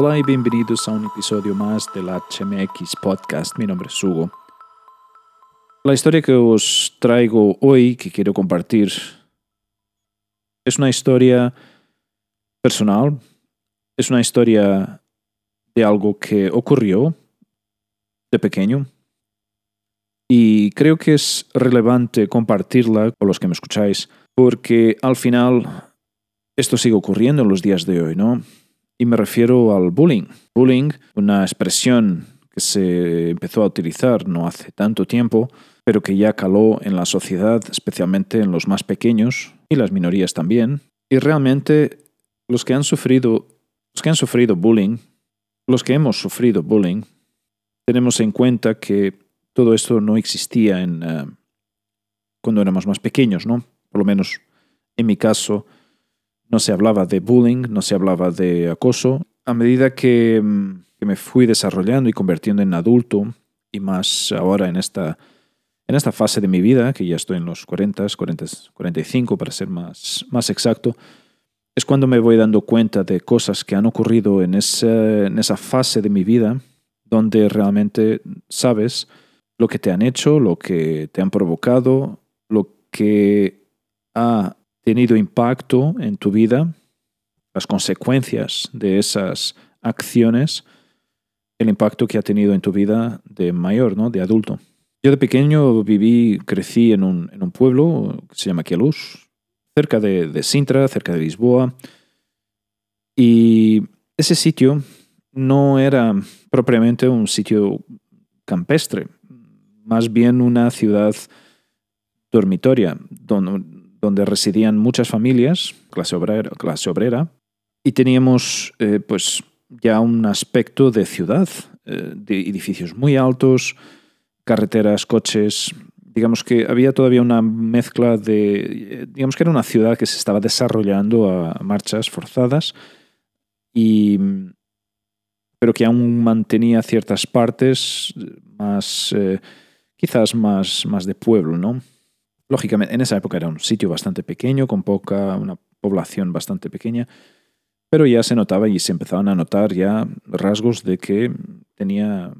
Hola y bienvenidos a un episodio más del HMX Podcast. Mi nombre es Hugo. La historia que os traigo hoy, que quiero compartir, es una historia personal, es una historia de algo que ocurrió de pequeño y creo que es relevante compartirla con los que me escucháis porque al final esto sigue ocurriendo en los días de hoy, ¿no? Y me refiero al bullying. Bullying, una expresión que se empezó a utilizar no hace tanto tiempo, pero que ya caló en la sociedad, especialmente en los más pequeños y las minorías también. Y realmente los que han sufrido, los que han sufrido bullying, los que hemos sufrido bullying, tenemos en cuenta que todo esto no existía en, eh, cuando éramos más pequeños, ¿no? Por lo menos en mi caso, no se hablaba de bullying, no se hablaba de acoso. A medida que, mm, me fui desarrollando y convirtiendo en adulto, y más ahora en esta, en esta fase de mi vida, que ya estoy en los 40, 40 45 para ser más, más exacto, es cuando me voy dando cuenta de cosas que han ocurrido en esa, en esa fase de mi vida donde realmente sabes lo que te han hecho, lo que te han provocado, lo que ha tenido impacto en tu vida, las consecuencias de esas acciones, el impacto que ha tenido en tu vida de mayor, ¿no? de adulto. Yo de pequeño viví, crecí en un, en un pueblo que se llama Queluz, cerca de, de Sintra, cerca de Lisboa. Y ese sitio no era propiamente un sitio campestre, más bien una ciudad dormitoria, donde, donde residían muchas familias, clase obrera, clase obrera y teníamos eh, pues ya un aspecto de ciudad, eh, de edificios muy altos, carreteras, coches. Digamos que había todavía una mezcla de, digamos que era una ciudad que se estaba desarrollando a marchas forzadas y pero que aún mantenía ciertas partes más, eh, quizás más, más de pueblo, ¿no? Lógicamente, en esa época era un sitio bastante pequeño, con poca, una población bastante pequeña, pero ya se notaba y se empezaban a notar ya rasgos de que tenía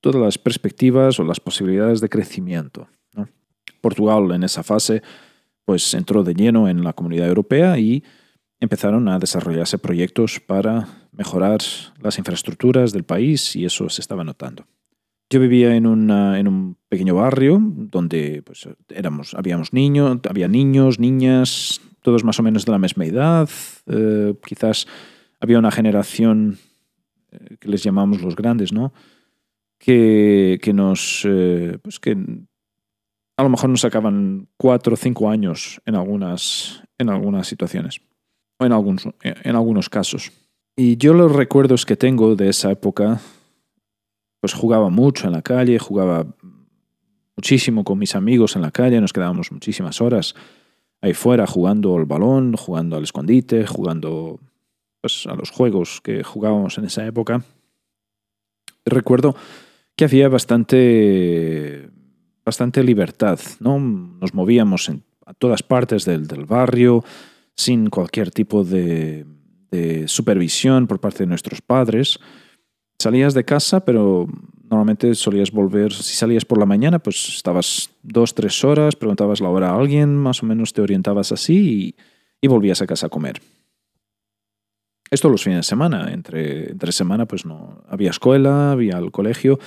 todas las perspectivas o las posibilidades de crecimiento. Portugal en esa fase pues entró de lleno en la comunidad europea y empezaron a desarrollarse proyectos para mejorar las infraestructuras del país y eso se estaba notando. Yo vivía en, en un pequeño barrio donde pues, éramos, habíamos niños, había niños, niñas, todos más o menos de la misma edad. Eh, quizás había una generación eh, que les llamamos los grandes, ¿no? Que, que nos. Eh, pues que a lo mejor nos sacaban cuatro o cinco años en algunas, en algunas situaciones. O en algunos, en algunos casos. Y yo los recuerdos que tengo de esa época pues jugaba mucho en la calle, jugaba muchísimo con mis amigos en la calle, nos quedábamos muchísimas horas ahí fuera jugando al balón, jugando al escondite, jugando pues, a los juegos que jugábamos en esa época. Recuerdo que había bastante, bastante libertad, ¿no? Nos movíamos en, a todas partes del, del barrio sin cualquier tipo de, de supervisión por parte de nuestros padres salías de casa, pero normalmente solías volver, si salías por la mañana, pues estabas dos, tres horas, preguntabas la hora a alguien, más o menos te orientabas así y, volvías a casa a comer. Esto los fines de semana, entre, entre semana pues no había escuela, había el colegio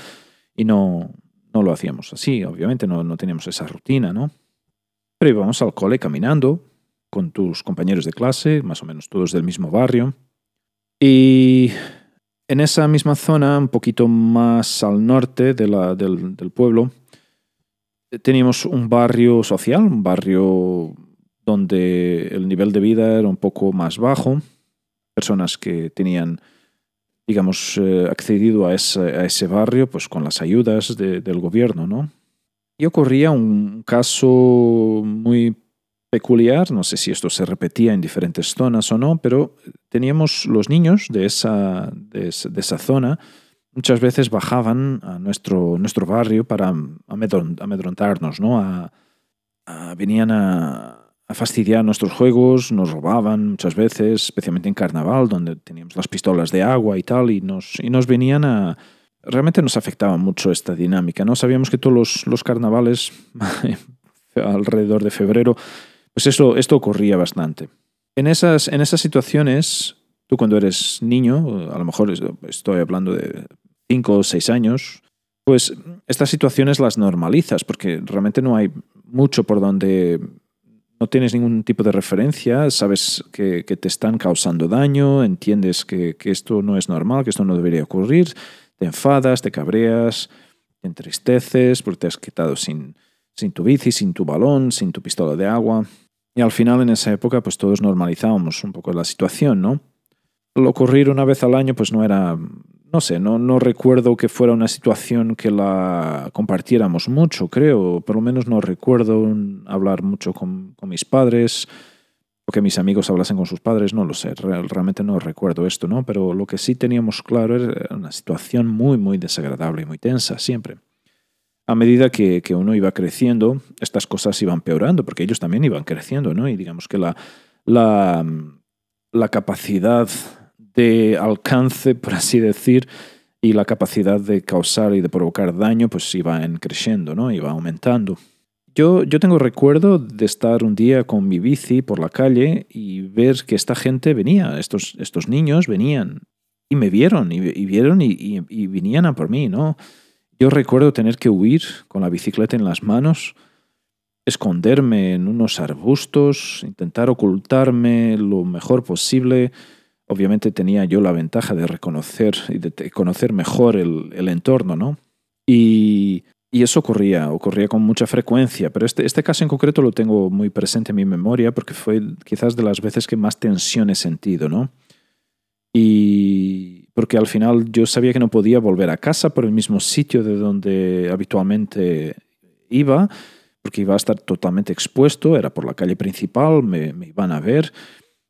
y no, no lo hacíamos así, obviamente no, no teníamos esa rutina, ¿no? Pero íbamos al cole caminando con tus compañeros de clase, más o menos todos del mismo barrio. Y en esa misma zona, un poquito más al norte del, pueblo, teníamos un barrio social, un barrio donde el nivel de vida era un poco más bajo, personas que tenían, digamos, eh, accedido a ese, a ese, barrio pues con las ayudas del gobierno, ¿no? Y ocurría un caso muy peculiar, no sé si esto se repetía en diferentes zonas o no, pero teníamos los niños de esa, de, esa zona, muchas veces bajaban a nuestro, nuestro barrio para amedrontarnos, ¿no? A, venían a, fastidiar nuestros juegos, nos robaban muchas veces, especialmente en carnaval, donde teníamos las pistolas de agua y tal, y nos, y nos venían a... Realmente nos afectaba mucho esta dinámica, ¿no? Sabíamos que todos los, los carnavales alrededor de febrero, pues eso, esto ocurría bastante. En esas, en esas situaciones, tú cuando eres niño, a lo mejor estoy hablando de 5 o 6 años, pues estas situaciones las normalizas, porque realmente no hay mucho por donde no tienes ningún tipo de referencia, sabes que, te están causando daño, entiendes que, esto no es normal, que esto no debería ocurrir, te enfadas, te cabreas, te entristeces porque te has quitado sin, sin tu bici, sin tu balón, sin tu pistola de agua. Y al final en esa época pues todos normalizábamos un poco la situación, ¿no? Lo ocurrir una vez al año pues no era no sé, no, no recuerdo que fuera una situación que la compartiéramos mucho, creo. Por lo menos no recuerdo hablar mucho con, mis padres o que mis amigos hablasen con sus padres, no lo sé. realmente no recuerdo esto, ¿no? Pero lo que sí teníamos claro era una situación muy, muy desagradable y muy tensa, siempre. A medida que, uno iba creciendo, estas cosas iban peorando, porque ellos también iban creciendo, ¿no? Y digamos que la, la, capacidad de alcance, por así decir, y la capacidad de causar y de provocar daño, pues iba creciendo, ¿no? Iba aumentando. Yo, yo tengo recuerdo de estar un día con mi bici por la calle y ver que esta gente venía, estos, estos niños venían y me vieron y, vieron y, y, venían a por mí, ¿no? Yo recuerdo tener que huir con la bicicleta en las manos, esconderme en unos arbustos, intentar ocultarme lo mejor posible, obviamente tenía yo la ventaja de reconocer y de conocer mejor el, entorno, ¿no? Y, eso ocurría, ocurría con mucha frecuencia, pero este, este caso en concreto lo tengo muy presente en mi memoria porque fue quizás de las veces que más tensión he sentido, ¿no? Y porque al final yo sabía que no podía volver a casa por el mismo sitio de donde habitualmente iba, porque iba a estar totalmente expuesto, era por la calle principal, me, iban a ver,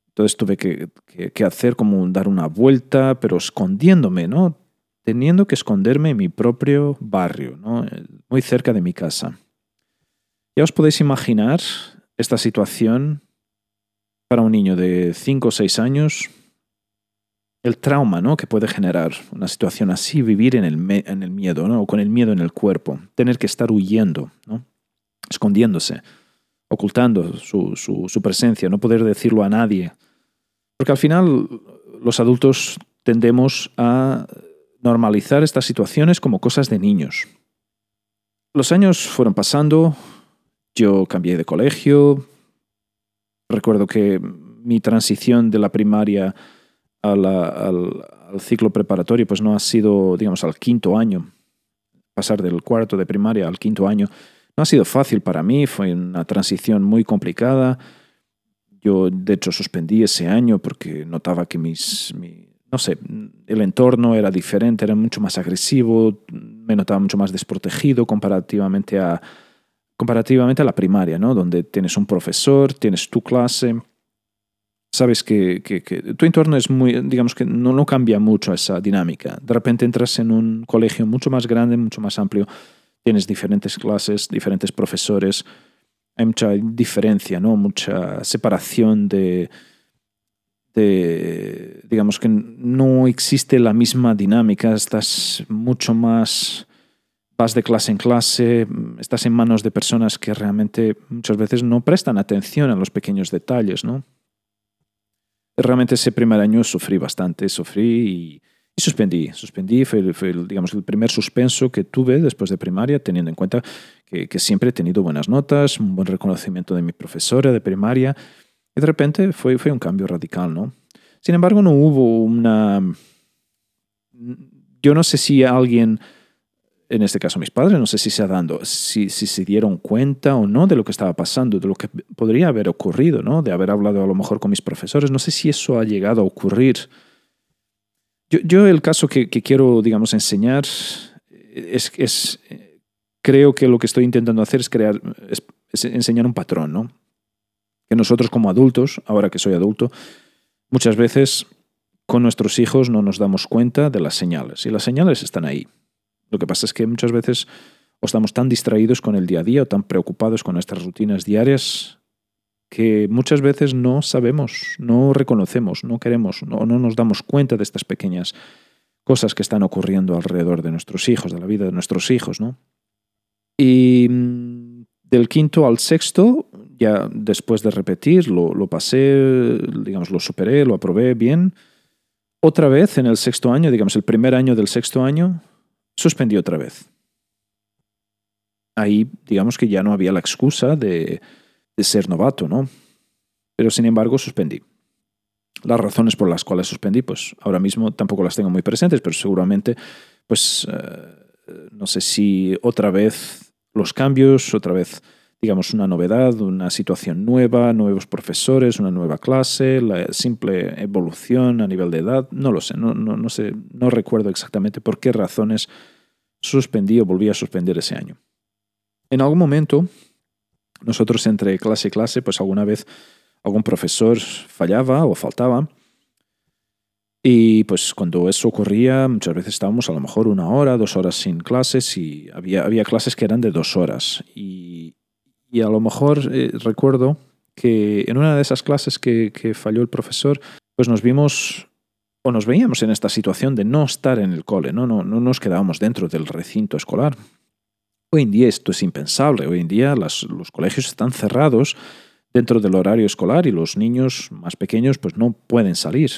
entonces tuve que, hacer como dar una vuelta, pero escondiéndome, ¿no? Teniendo que esconderme en mi propio barrio, ¿no? Muy cerca de mi casa. Ya os podéis imaginar esta situación para un niño de 5 o 6 años, el trauma ¿no? que puede generar una situación así, vivir en el, en el miedo, ¿no? o con el miedo en el cuerpo, tener que estar huyendo, ¿no? escondiéndose ocultando su, su, presencia, no poder decirlo a nadie. Porque al final los adultos tendemos a normalizar estas situaciones como cosas de niños. Los años fueron pasando, yo cambié de colegio, recuerdo que mi transición de la primaria al, al, ciclo preparatorio pues no ha sido, digamos, al quinto año, pasar del cuarto de primaria al quinto año, no ha sido fácil para mí, fue una transición muy complicada. Yo, de hecho, suspendí ese año porque notaba que mis, no sé, el entorno era diferente, era mucho más agresivo, me notaba mucho más desprotegido comparativamente a, comparativamente a la primaria, ¿no? Donde tienes un profesor, tienes tu clase, sabes que, tu entorno es muy, digamos que no, no cambia mucho esa dinámica. De repente entras en un colegio mucho más grande, mucho más amplio, tienes diferentes clases, diferentes profesores, hay mucha diferencia, ¿no? mucha separación de, de, digamos que no existe la misma dinámica, estás mucho más, vas de clase en clase, estás en manos de personas que realmente muchas veces no prestan atención a los pequeños detalles, ¿no? Realmente ese primer año sufrí bastante, sufrí y y suspendí, suspendí, fue, fue digamos, el primer suspenso que tuve después de primaria, teniendo en cuenta que, que, siempre he tenido buenas notas, un buen reconocimiento de mi profesora de primaria, y de repente fue, fue un cambio radical, ¿no? Sin embargo, no hubo una... Yo no sé si alguien, en este caso mis padres, no sé si se, dando, si, si se dieron cuenta o no de lo que estaba pasando, de lo que podría haber ocurrido, ¿no? De haber hablado a lo mejor con mis profesores, no sé si eso ha llegado a ocurrir yo, el caso que, quiero, digamos, enseñar es, es, creo que lo que estoy intentando hacer es crear, es, enseñar un patrón, ¿no? Que nosotros como adultos, ahora que soy adulto, muchas veces con nuestros hijos no nos damos cuenta de las señales. Y las señales están ahí. Lo que pasa es que muchas veces o estamos tan distraídos con el día a día o tan preocupados con nuestras rutinas diarias que muchas veces no sabemos, no reconocemos, no queremos, no, no nos damos cuenta de estas pequeñas cosas que están ocurriendo alrededor de nuestros hijos, de la vida de nuestros hijos, ¿no? Y mm, del quinto al sexto, ya después de repetir, lo, lo pasé, digamos, lo superé, lo aprobé bien. Otra vez en el sexto año, digamos, el primer año del sexto año, suspendí otra vez. Ahí, digamos que ya no había la excusa de, de ser novato, ¿no? Pero sin embargo, suspendí. Las razones por las cuales suspendí, pues ahora mismo tampoco las tengo muy presentes, pero seguramente, pues, eh, no sé si otra vez los cambios, otra vez, digamos, una novedad, una situación nueva, nuevos profesores, una nueva clase, la simple evolución a nivel de edad, no lo sé, no, no, no sé, no recuerdo exactamente por qué razones suspendí o volví a suspender ese año. En algún momento, nosotros entre clase y clase, pues alguna vez algún profesor fallaba o faltaba. Y pues cuando eso ocurría, muchas veces estábamos a lo mejor una hora, dos horas sin clases y había, había clases que eran de dos horas. Y, y a lo mejor eh, recuerdo que en una de esas clases que, que falló el profesor, pues nos vimos o nos veíamos en esta situación de no estar en el cole, ¿no? No, no nos quedábamos dentro del recinto escolar. Hoy en día esto es impensable, hoy en día los colegios están cerrados dentro del horario escolar y los niños más pequeños pues no pueden salir.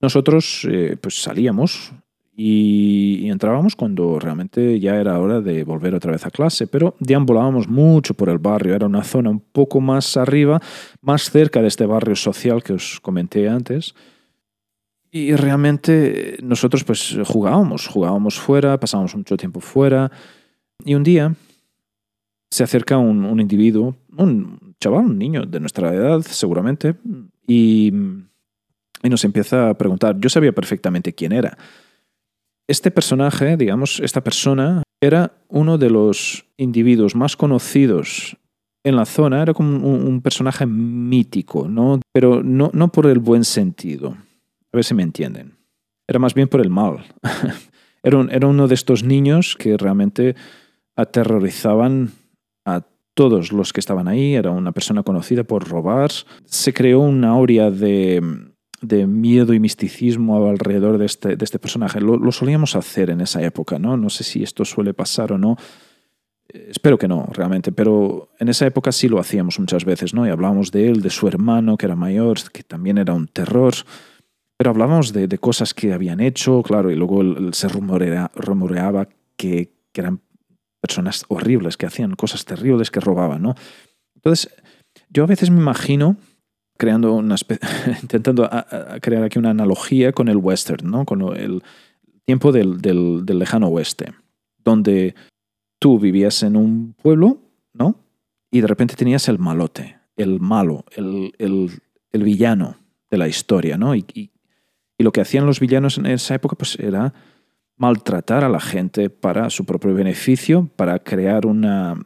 Nosotros eh, pues salíamos y, y, entrábamos cuando realmente ya era hora de volver otra vez a clase, pero deambulábamos mucho por el barrio, era una zona un poco más arriba, más cerca de este barrio social que os comenté antes. Y realmente nosotros pues jugábamos, jugábamos fuera, pasábamos mucho tiempo fuera. Y un día se acerca un, un individuo, un chaval, un niño de nuestra edad seguramente, y, y nos empieza a preguntar. Yo sabía perfectamente quién era. Este personaje, digamos, esta persona, era uno de los individuos más conocidos en la zona, era como un, un personaje mítico, ¿no? pero no, no por el buen sentido. A ver si me entienden. Era más bien por el mal. era, era uno de estos niños que realmente aterrorizaban a todos los que estaban ahí. Era una persona conocida por robar. Se creó una aurea de, de miedo y misticismo alrededor de este, de este personaje. Lo, lo, solíamos hacer en esa época, ¿no? No sé si esto suele pasar o no. Espero que no, realmente, pero en esa época sí lo hacíamos muchas veces, ¿no? Y hablábamos de él, de su hermano, que era mayor, que también era un terror. Pero hablábamos de, cosas que habían hecho, claro, y luego se rumorea, rumoreaba que, eran personas horribles, que hacían cosas terribles, que robaban, ¿no? Entonces, yo a veces me imagino creando una intentando crear aquí una analogía con el western, ¿no? Con el tiempo del, lejano oeste, donde tú vivías en un pueblo, ¿no? Y de repente tenías el malote, el malo, el, el, villano de la historia, ¿no? Y, y lo que hacían los villanos en esa época pues, era maltratar a la gente para su propio beneficio, para crear una,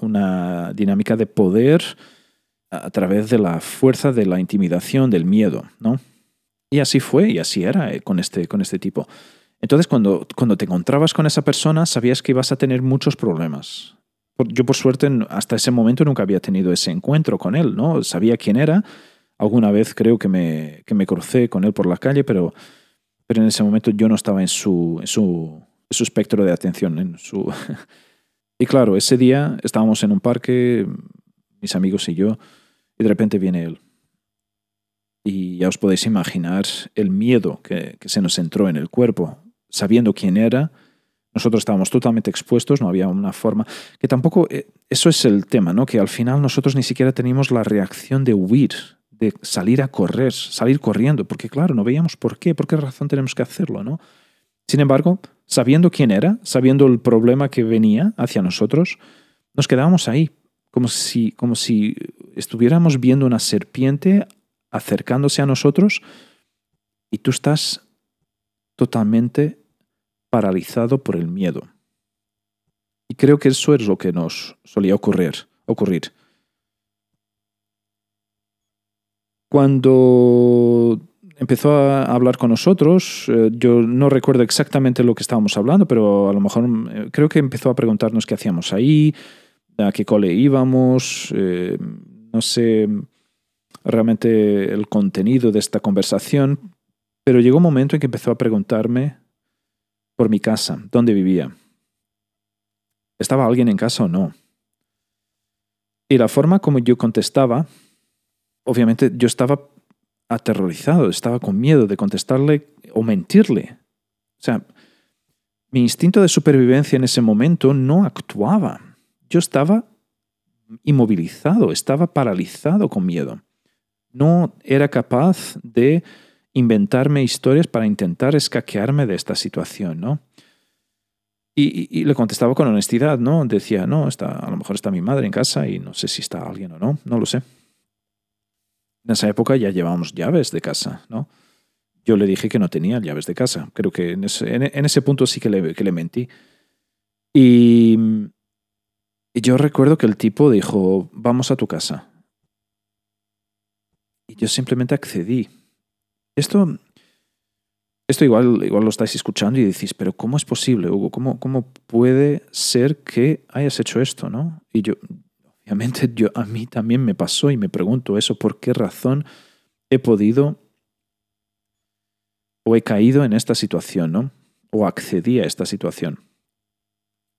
una dinámica de poder a través de la fuerza de la intimidación, del miedo, ¿no? Y así fue y así era eh, con este, con este tipo. Entonces, cuando, cuando te encontrabas con esa persona, sabías que ibas a tener muchos problemas. Yo, por suerte, hasta ese momento nunca había tenido ese encuentro con él, ¿no? Sabía quién era, Alguna vez creo que me, que me crucé con él por la calle, pero, pero en ese momento yo no estaba en su, en su, en su espectro de atención. En su... y claro, ese día estábamos en un parque, mis amigos y yo, y de repente viene él. Y ya os podéis imaginar el miedo que, que se nos entró en el cuerpo, sabiendo quién era, nosotros estábamos totalmente expuestos, no había una forma. Que tampoco, eh, eso es el tema, ¿no? Que al final nosotros ni siquiera teníamos la reacción de huir de salir a correr, salir corriendo, porque claro, no veíamos por qué, por qué razón tenemos que hacerlo, ¿no? Sin embargo, sabiendo quién era, sabiendo el problema que venía hacia nosotros, nos quedábamos ahí, como si, como si estuviéramos viendo una serpiente acercándose a nosotros y tú estás totalmente paralizado por el miedo. Y creo que eso es lo que nos solía ocurrir. ocurrir. Cuando empezó a hablar con nosotros, eh, yo no recuerdo exactamente lo que estábamos hablando, pero a lo mejor eh, creo que empezó a preguntarnos qué hacíamos ahí, a qué cole íbamos, eh, no sé realmente el contenido de esta conversación, pero llegó un momento en que empezó a preguntarme por mi casa, dónde vivía. ¿Estaba alguien en casa o no? Y la forma como yo contestaba, obviamente yo estaba aterrorizado, estaba con miedo de contestarle o mentirle. O sea, mi instinto de supervivencia en ese momento no actuaba. Yo estaba inmovilizado, estaba paralizado con miedo. No era capaz de inventarme historias para intentar escaquearme de esta situación, ¿no? Y, le contestaba con honestidad, ¿no? Decía, no, está, a lo mejor está mi madre en casa y no sé si está alguien o no, no lo sé. En esa época ya llevábamos llaves de casa, ¿no? Yo le dije que no tenía llaves de casa. Creo que en ese, punto sí que le, que le mentí. Y, y yo recuerdo que el tipo dijo, vamos a tu casa. Y yo simplemente accedí. Esto, esto igual, igual lo estáis escuchando y decís, pero ¿cómo es posible, Hugo? ¿Cómo, ¿Cómo puede ser que hayas hecho esto? ¿no? Y yo, obviamente, yo, a mí también me pasó y me pregunto eso, ¿por qué razón he podido o he caído en esta situación, ¿no? O accedí a esta situación.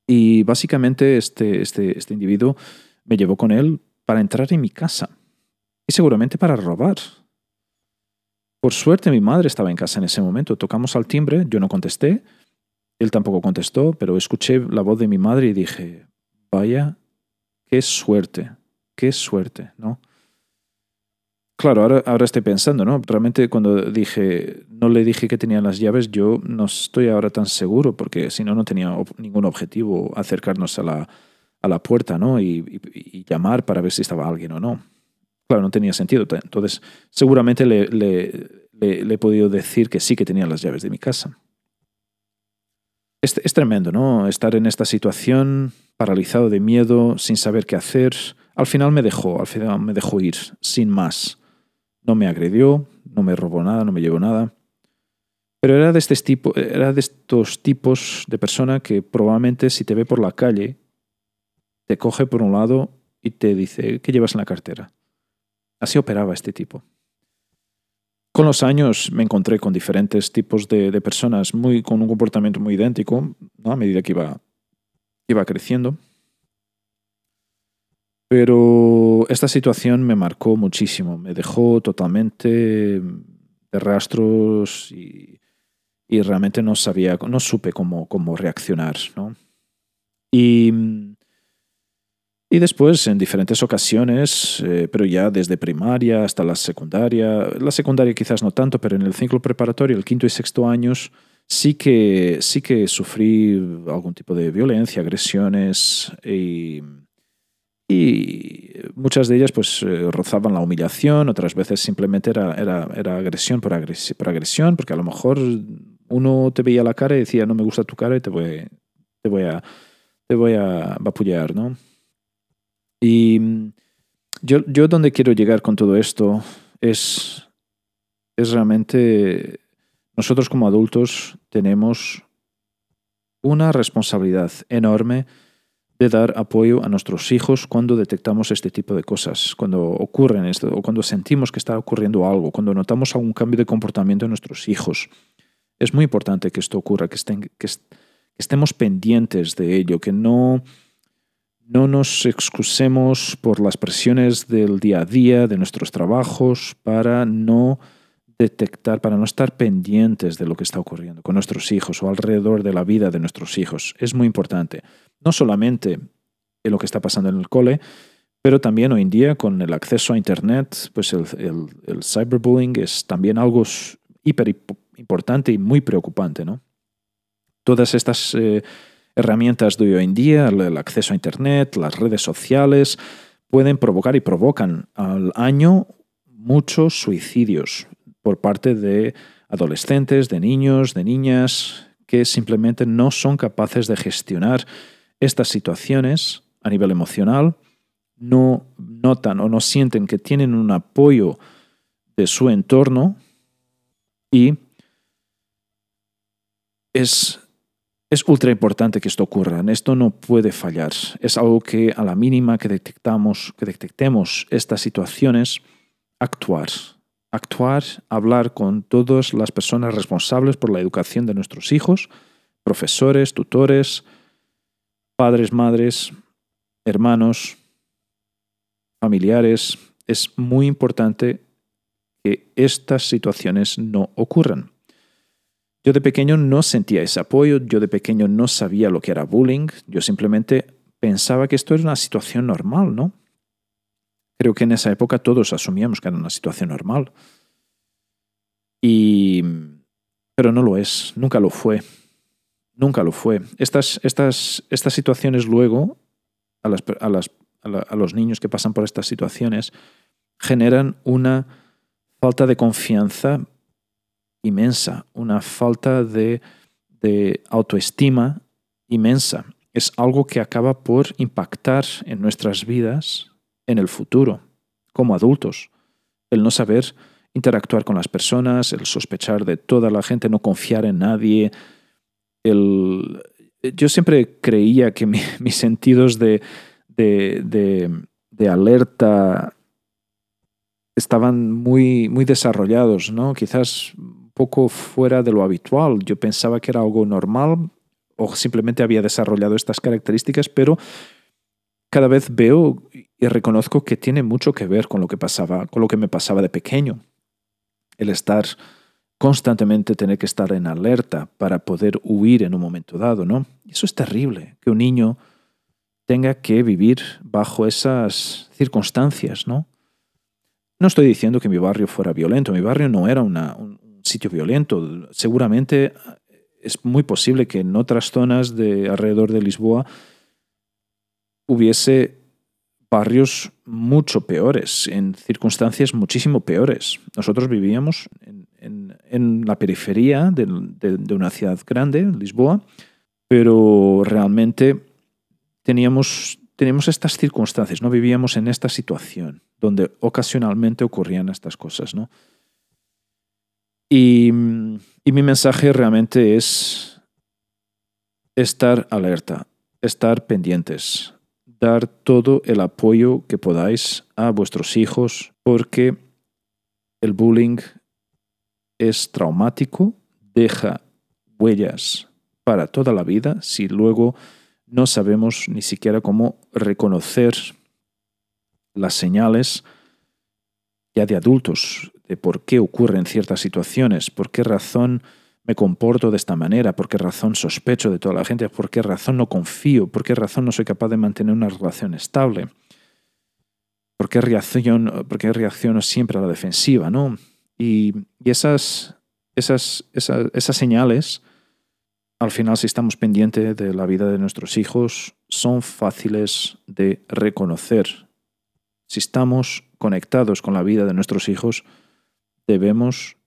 Y básicamente este, este, este individuo me llevó con él para entrar en mi casa y seguramente para robar. Por suerte mi madre estaba en casa en ese momento. Tocamos al timbre, yo no contesté, él tampoco contestó, pero escuché la voz de mi madre y dije, vaya, qué suerte, qué suerte, ¿no? Claro, ahora, ahora estoy pensando, ¿no? Realmente cuando dije, no le dije que tenía las llaves, yo no estoy ahora tan seguro, porque si no, no tenía ningún objetivo acercarnos a la, a la puerta, ¿no? y, llamar para ver si estaba alguien o no. Claro, no tenía sentido. Entonces, seguramente le, le, he podido decir que sí que tenía las llaves de mi casa. Es, es, tremendo, ¿no? Estar en esta situación, paralizado de miedo, sin saber qué hacer. Al final me dejó, al final me dejó ir, sin más. No me agredió, no me robó nada, no me llevó nada. Pero era de, este tipo, era de estos tipos de persona que probablemente si te ve por la calle, te coge por un lado y te dice, ¿qué llevas en la cartera? Así operaba este tipo. Con los años me encontré con diferentes tipos de, personas muy, con un comportamiento muy idéntico, a medida que iba, iba creciendo. Pero esta situación me marcó muchísimo, me dejó totalmente de rastros y, realmente no sabía, no supe cómo, cómo reaccionar. Y y después, en diferentes ocasiones, eh, pero ya desde primaria hasta la secundaria, la secundaria quizás no tanto, pero en el ciclo preparatorio, el quinto y sexto años, sí que, sí que sufrí algún tipo de violencia, agresiones y, muchas de ellas pues eh, rozaban la humillación, otras veces simplemente era, era, era agresión por, por, agresión, porque a lo mejor uno te veía la cara y decía, no me gusta tu cara y te voy, te voy, a, te voy a ¿no? Y yo, yo donde quiero llegar con todo esto es, es realmente nosotros como adultos tenemos una responsabilidad enorme de dar apoyo a nuestros hijos cuando detectamos este tipo de cosas, cuando ocurren esto, o cuando sentimos que está ocurriendo algo, cuando notamos algún cambio de comportamiento en nuestros hijos. Es muy importante que esto ocurra, que, estén, que estemos pendientes de ello, que no no nos excusemos por las presiones del día a día, de nuestros trabajos, para no detectar, para no estar pendientes de lo que está ocurriendo con nuestros hijos o alrededor de la vida de nuestros hijos. Es muy importante. No solamente en lo que está pasando en el cole, pero también hoy en día con el acceso a Internet, pues el, cyberbullying es también algo hiper importante y muy preocupante. ¿no? Todas estas... Eh, herramientas de hoy en día, el acceso a Internet, las redes sociales, pueden provocar y provocan al año muchos suicidios por parte de adolescentes, de niños, de niñas, que simplemente no son capaces de gestionar estas situaciones a nivel emocional, no notan o no sienten que tienen un apoyo de su entorno y es Es ultra importante que esto ocurra. Esto no puede fallar. Es algo que a la mínima que detectamos, que detectemos estas situaciones, actuar. Actuar, hablar con todas las personas responsables por la educación de nuestros hijos, profesores, tutores, padres, madres, hermanos, familiares. Es muy importante que estas situaciones no ocurran. Yo de pequeño no sentía ese apoyo, yo de pequeño no sabía lo que era bullying, yo simplemente pensaba que esto era una situación normal, ¿no? Creo que en esa época todos asumíamos que era una situación normal. Y... Pero no lo es, nunca lo fue. Nunca lo fue. Estas, estas, estas situaciones luego, a, las, a, las, a los niños que pasan por estas situaciones, generan una falta de confianza inmensa, una falta de, autoestima inmensa. Es algo que acaba por impactar en nuestras vidas en el futuro, como adultos. El no saber interactuar con las personas, el sospechar de toda la gente, no confiar en nadie. El... Yo siempre creía que mis sentidos de, de, alerta estaban muy, muy desarrollados, ¿no? Quizás poco fuera de lo habitual. Yo pensaba que era algo normal o simplemente había desarrollado estas características, pero cada vez veo y reconozco que tiene mucho que ver con lo que pasaba, con lo que me pasaba de pequeño. El estar constantemente tener que estar en alerta para poder huir en un momento dado, ¿no? Eso es terrible, que un niño tenga que vivir bajo esas circunstancias, ¿no? No estoy diciendo que mi barrio fuera violento, mi barrio no era un, sitio violento. Seguramente es muy posible que en otras zonas de alrededor de Lisboa hubiese barrios mucho peores, en circunstancias muchísimo peores. Nosotros vivíamos en, la periferia de, una ciudad grande, Lisboa, pero realmente teníamos, teníamos estas circunstancias, no vivíamos en esta situación donde ocasionalmente ocurrían estas cosas, ¿no? Y, mi mensaje realmente es estar alerta, estar pendientes, dar todo el apoyo que podáis a vuestros hijos, porque el bullying es traumático, deja huellas para toda la vida si luego no sabemos ni siquiera cómo reconocer las señales ya de adultos de por qué ocurren ciertas situaciones, por qué razón me comporto de esta manera, por qué razón sospecho de toda la gente, por qué razón no confío, por qué razón no soy capaz de mantener una relación estable, por qué reacciono, por qué siempre a la defensiva, ¿no? Y, esas, esas, esas, esas señales, al final, si estamos pendientes de la vida de nuestros hijos, son fáciles de reconocer. Si estamos conectados con la vida de nuestros hijos, debemos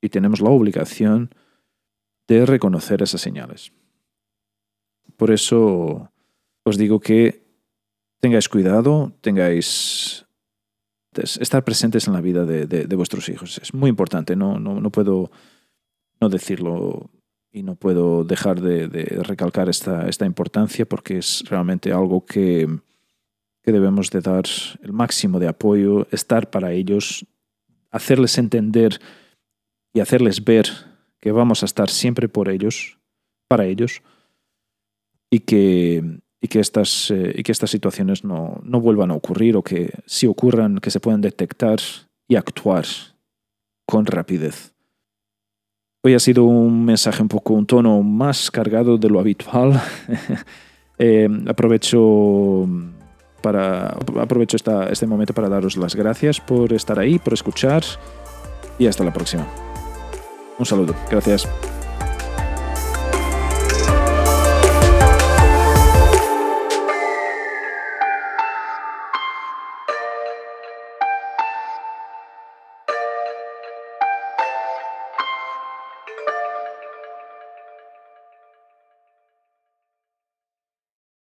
y tenemos la obligación de reconocer esas señales. Por eso os digo que tengáis cuidado, tengáis estar presentes en la vida de, vuestros hijos. Es muy importante, no, no, puedo no decirlo y no puedo dejar de, recalcar esta, esta, importancia porque es realmente algo que, que debemos de dar el máximo de apoyo, estar para ellos, hacerles entender y hacerles ver que vamos a estar siempre por ellos, para ellos, y que, y que, estas, eh, y que estas situaciones no, no vuelvan a ocurrir o que si ocurran, que se puedan detectar y actuar con rapidez. Hoy ha sido un mensaje un poco, un tono más cargado de lo habitual. Eh, aprovecho para, aprovecho esta, este momento para daros las gracias por estar ahí, por escuchar y hasta la próxima. Un saludo. Gracias.